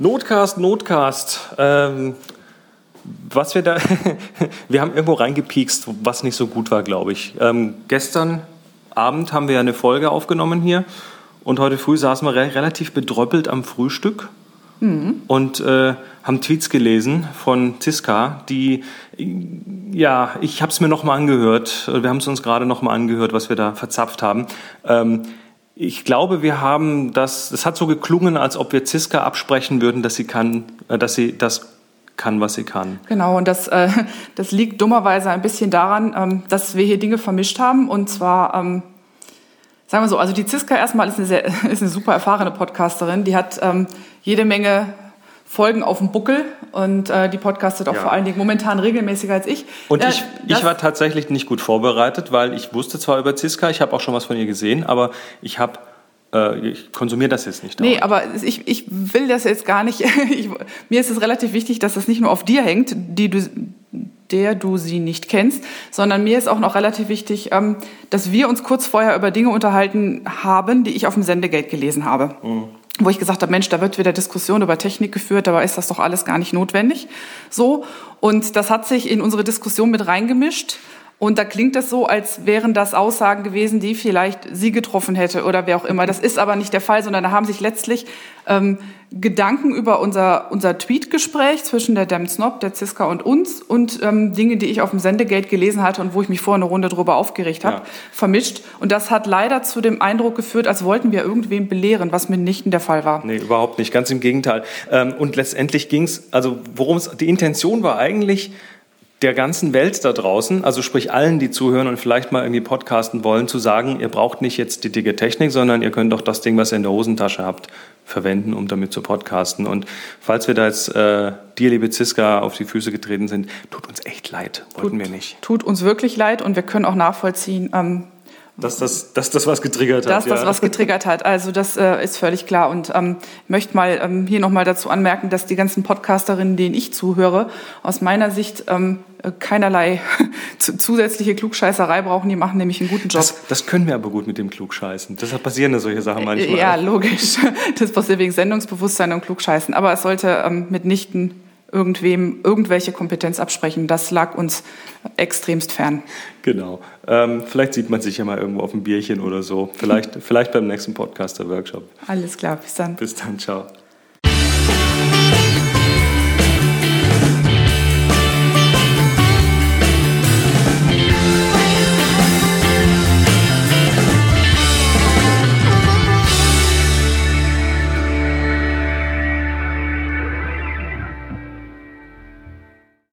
Podcast, Notcast. Ähm, was wir da, wir haben irgendwo reingepiekst, was nicht so gut war, glaube ich. Ähm, gestern Abend haben wir eine Folge aufgenommen hier und heute früh saßen wir re relativ bedröppelt am Frühstück mhm. und äh, haben Tweets gelesen von Ziska, die, ja, ich habe es mir nochmal angehört, wir haben es uns gerade nochmal angehört, was wir da verzapft haben. Ähm, ich glaube, wir haben das, es hat so geklungen, als ob wir Ziska absprechen würden, dass sie kann, äh, dass sie das kann, was sie kann. Genau, und das, äh, das liegt dummerweise ein bisschen daran, ähm, dass wir hier Dinge vermischt haben. Und zwar, ähm, sagen wir so, also die Ziska erstmal ist eine, sehr, ist eine super erfahrene Podcasterin. Die hat ähm, jede Menge Folgen auf dem Buckel und äh, die podcastet auch ja. vor allen Dingen momentan regelmäßiger als ich. Und ich, ich war tatsächlich nicht gut vorbereitet, weil ich wusste zwar über Ziska, ich habe auch schon was von ihr gesehen, aber ich habe äh, ich konsumiere das jetzt nicht. Dauernd. Nee, aber ich, ich will das jetzt gar nicht. ich, mir ist es relativ wichtig, dass das nicht nur auf dir hängt, die du, der du sie nicht kennst, sondern mir ist auch noch relativ wichtig, ähm, dass wir uns kurz vorher über Dinge unterhalten haben, die ich auf dem Sendegate gelesen habe. Mhm wo ich gesagt habe, Mensch, da wird wieder Diskussion über Technik geführt, dabei ist das doch alles gar nicht notwendig. So. Und das hat sich in unsere Diskussion mit reingemischt. Und da klingt es so, als wären das Aussagen gewesen, die vielleicht sie getroffen hätte oder wer auch immer. Das ist aber nicht der Fall, sondern da haben sich letztlich ähm, Gedanken über unser, unser Tweet-Gespräch zwischen der Dem Snob, der Ziska und uns und ähm, Dinge, die ich auf dem Sendegate gelesen hatte und wo ich mich vorher eine Runde drüber aufgeregt habe, ja. vermischt. Und das hat leider zu dem Eindruck geführt, als wollten wir irgendwem belehren, was mitnichten der Fall war. Nee, überhaupt nicht. Ganz im Gegenteil. Ähm, und letztendlich ging es, also worum es, die Intention war eigentlich, der ganzen Welt da draußen, also sprich allen, die zuhören und vielleicht mal irgendwie podcasten wollen, zu sagen, ihr braucht nicht jetzt die dicke Technik, sondern ihr könnt doch das Ding, was ihr in der Hosentasche habt, verwenden, um damit zu podcasten. Und falls wir da jetzt äh, dir, liebe Ziska, auf die Füße getreten sind, tut uns echt leid, wollten tut, wir nicht. Tut uns wirklich leid und wir können auch nachvollziehen, ähm, dass das, dass das was getriggert hat. Dass ja. das was getriggert hat. Also das äh, ist völlig klar. Und ähm, möchte mal ähm, hier nochmal dazu anmerken, dass die ganzen Podcasterinnen, denen ich zuhöre, aus meiner Sicht ähm, keinerlei zusätzliche Klugscheißerei brauchen. Die machen nämlich einen guten Job. Das, das können wir aber gut mit dem Klugscheißen. Deshalb passieren da solche Sachen manchmal. Ja, logisch. Das passiert wegen Sendungsbewusstsein und Klugscheißen. Aber es sollte ähm, mitnichten irgendwem irgendwelche Kompetenz absprechen. Das lag uns extremst fern. Genau. Ähm, vielleicht sieht man sich ja mal irgendwo auf ein Bierchen oder so. Vielleicht, vielleicht beim nächsten Podcaster-Workshop. Alles klar, bis dann. Bis dann, ciao.